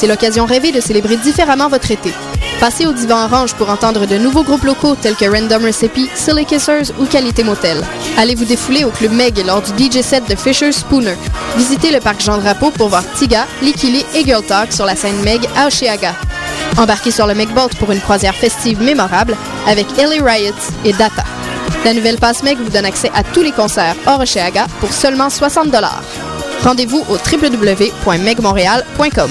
c'est l'occasion rêvée de célébrer différemment votre été. Passez au Divan Orange pour entendre de nouveaux groupes locaux tels que Random Recipe, Silly Kissers ou Qualité Motel. Allez vous défouler au Club Meg lors du DJ set de Fisher Spooner. Visitez le parc Jean Drapeau pour voir Tiga, Likili et Girl Talk sur la scène Meg à Oshiaga. Embarquez sur le Megboat pour une croisière festive mémorable avec Ellie Riot et Data. La nouvelle passe Meg vous donne accès à tous les concerts hors Oshiaga pour seulement 60 Rendez-vous au www.megmontréal.com.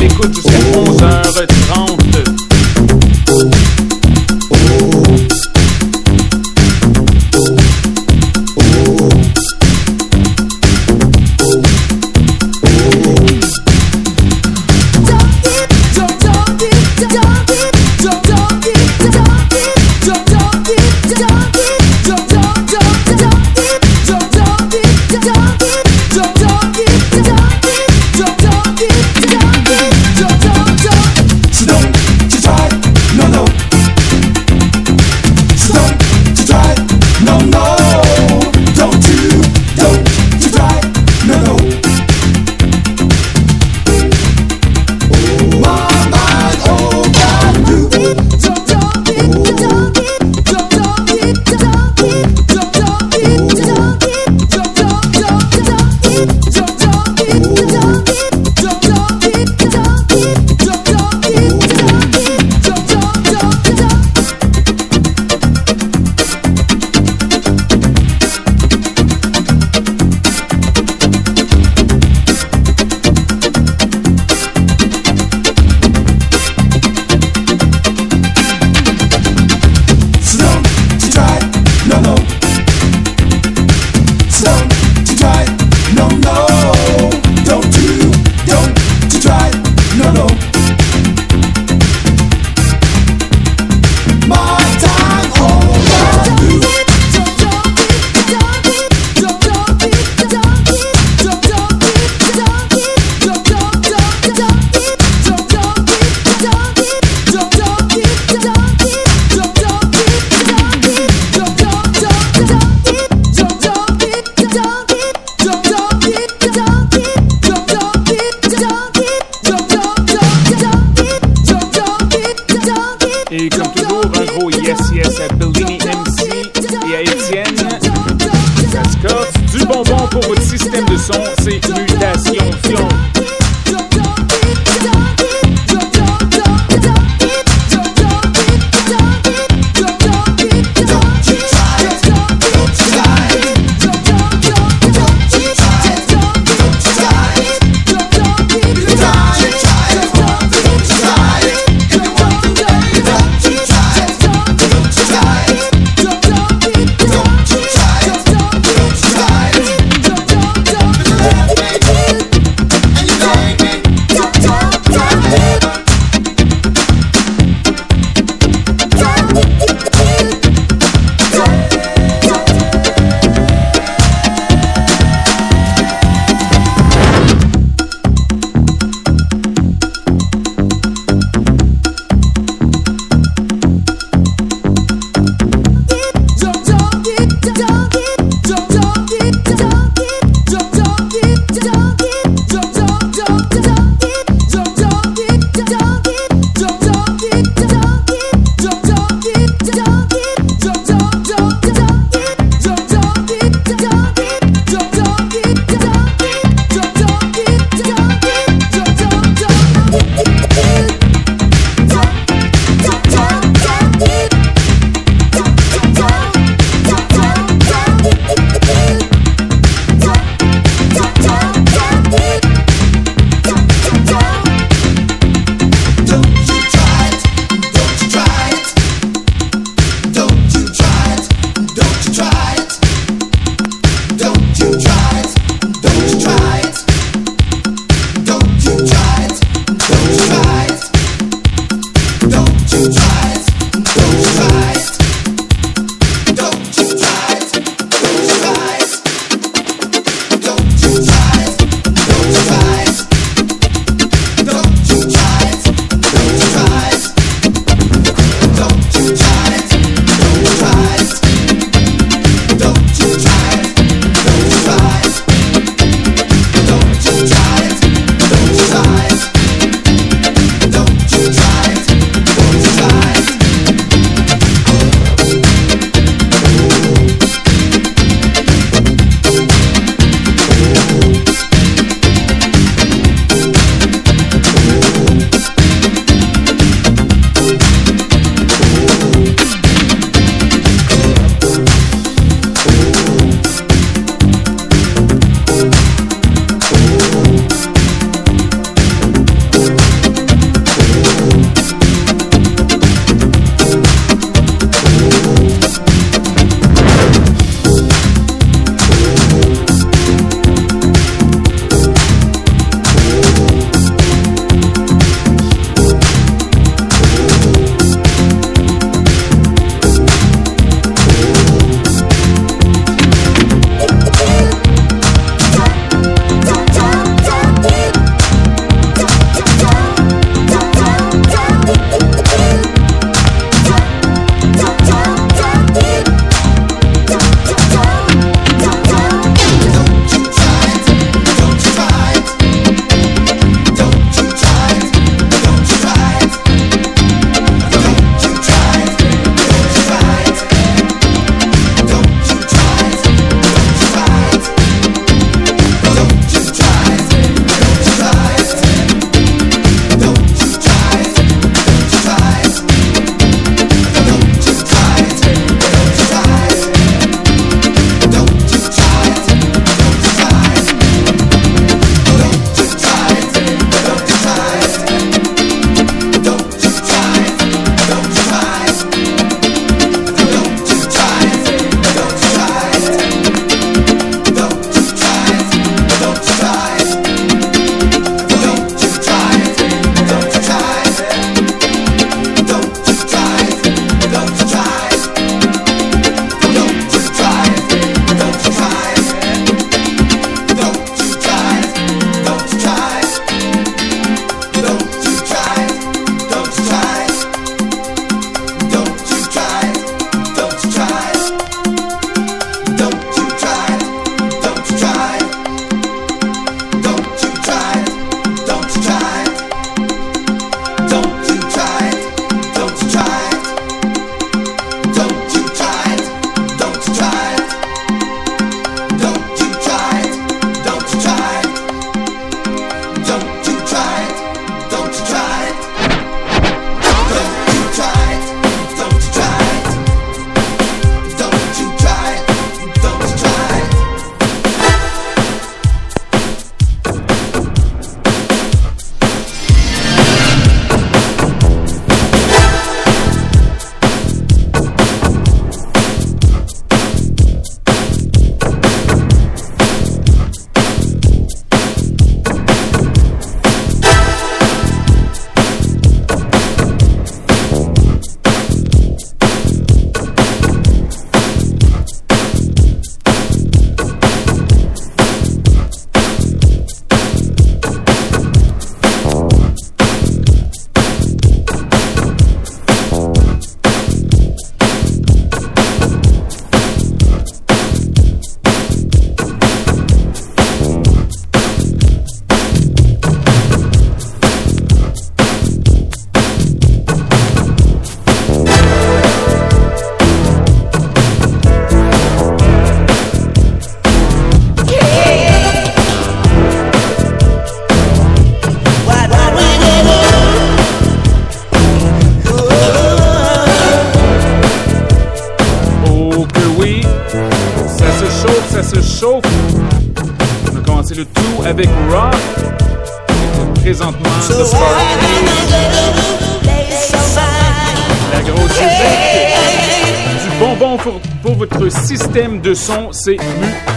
L'écoute jusqu'à 11h30. Son, c'est mutation.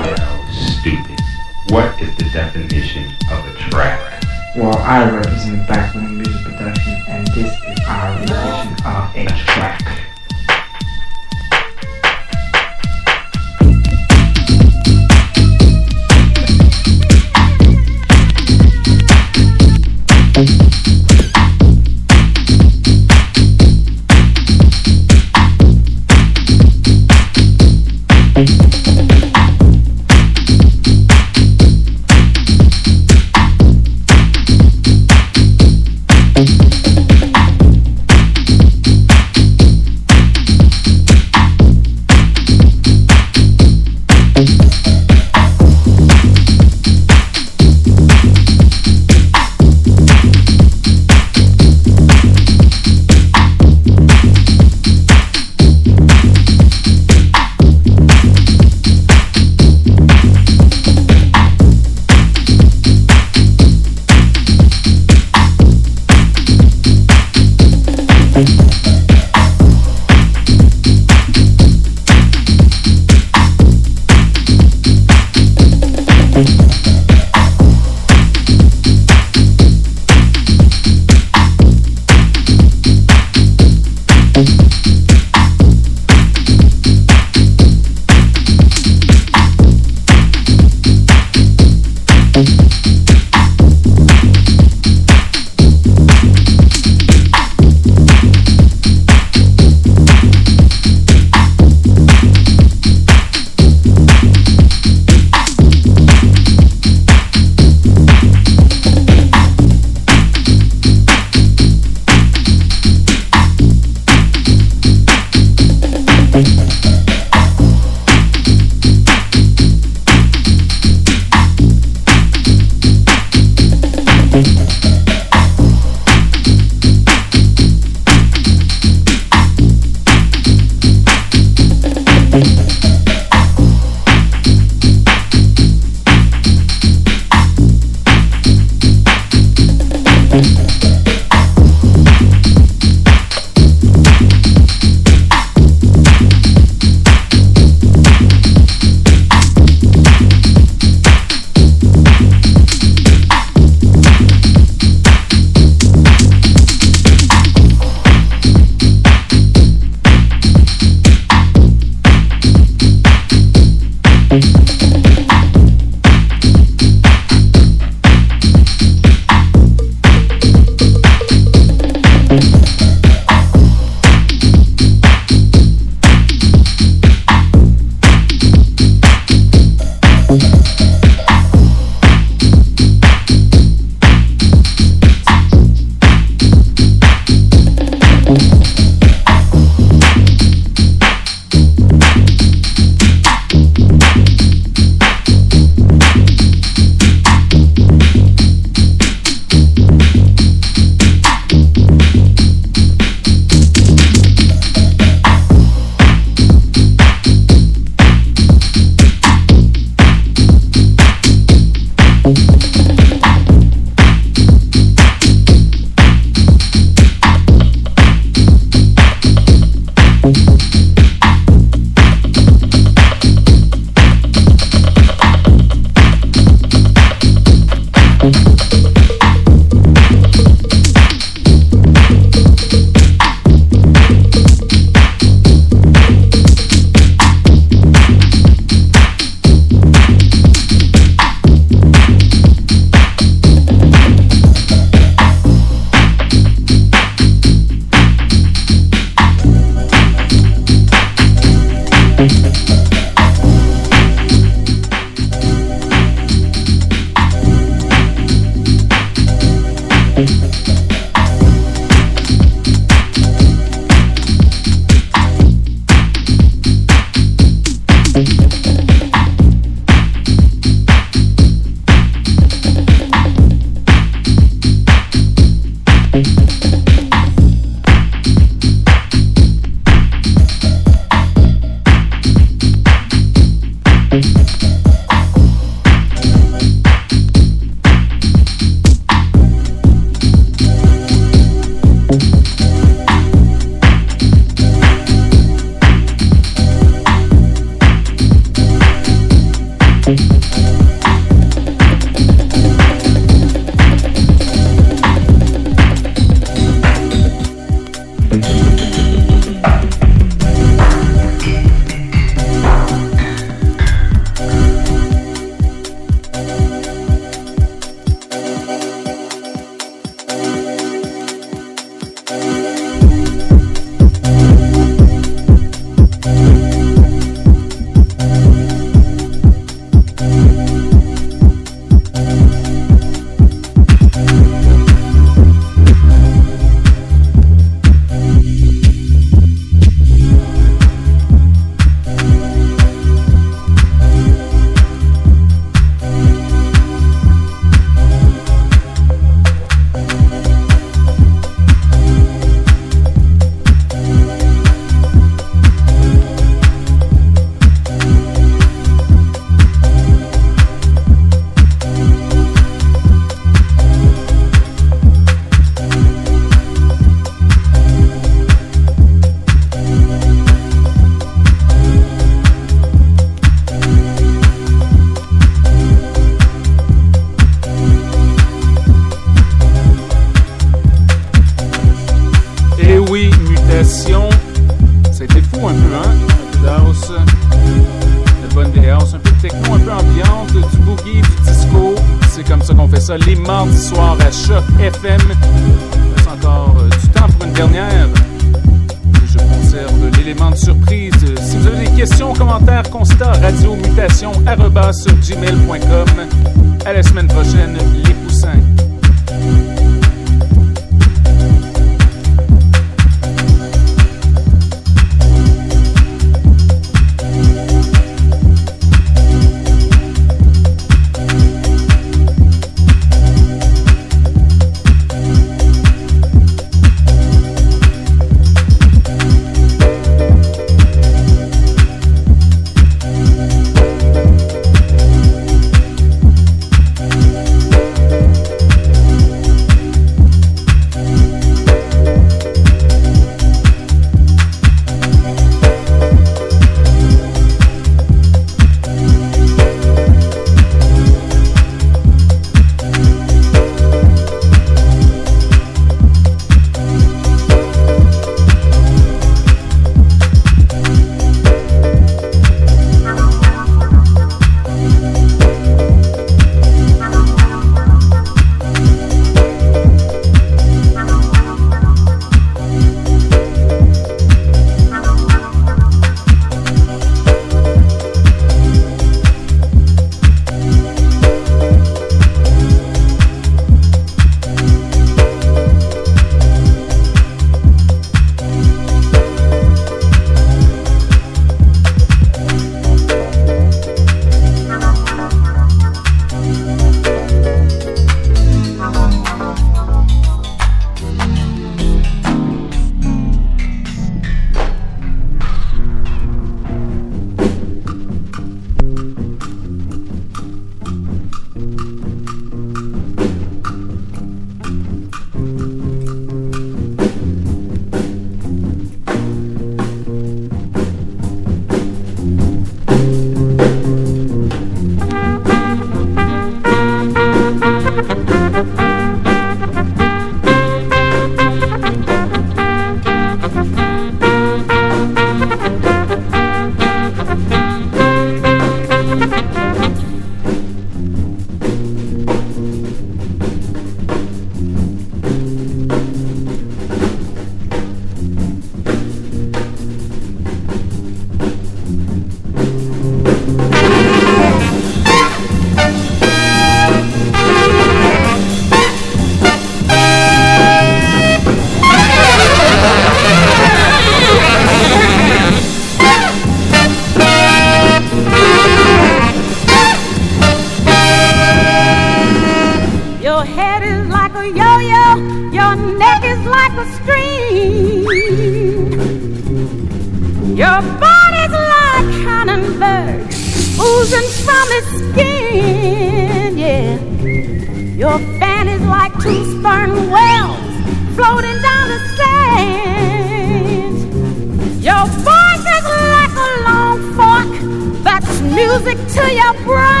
Your voice is like a long fork that's music to your brain.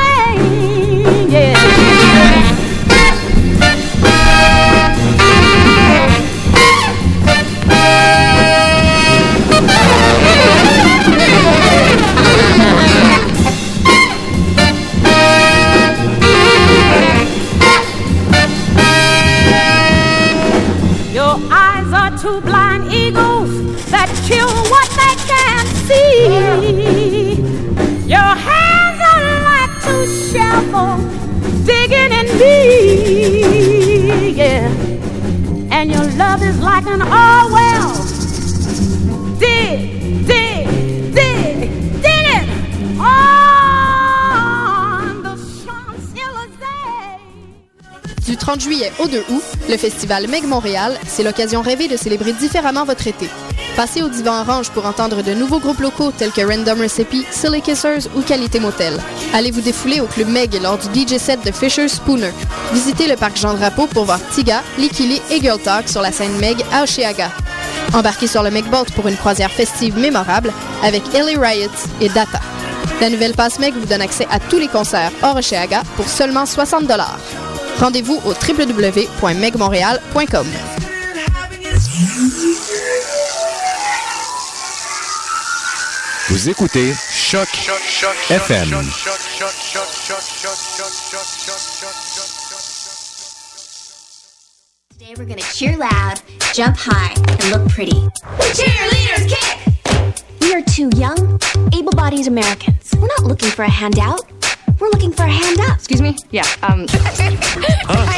Au 2 août, le festival Meg Montréal, c'est l'occasion rêvée de célébrer différemment votre été. Passez au Divan Orange pour entendre de nouveaux groupes locaux tels que Random Recipe, Silly Kissers ou Qualité Motel. Allez vous défouler au Club Meg lors du DJ set de Fisher Spooner. Visitez le parc Jean Drapeau pour voir Tiga, Likili et Girl Talk sur la scène Meg à Oshéaga. Embarquez sur le Megboat pour une croisière festive mémorable avec Ellie Riot et Data. La nouvelle passe Meg vous donne accès à tous les concerts hors Oshéaga pour seulement 60 Rendez-vous au www.megmontréal.com. Vous écoutez Choc FM. Today we're gonna cheer loud, jump high, and look pretty. Cheerleaders kick! We are two young, able-bodied Americans. We're not looking for a handout. We're looking for a hand up. Excuse me? Yeah, um.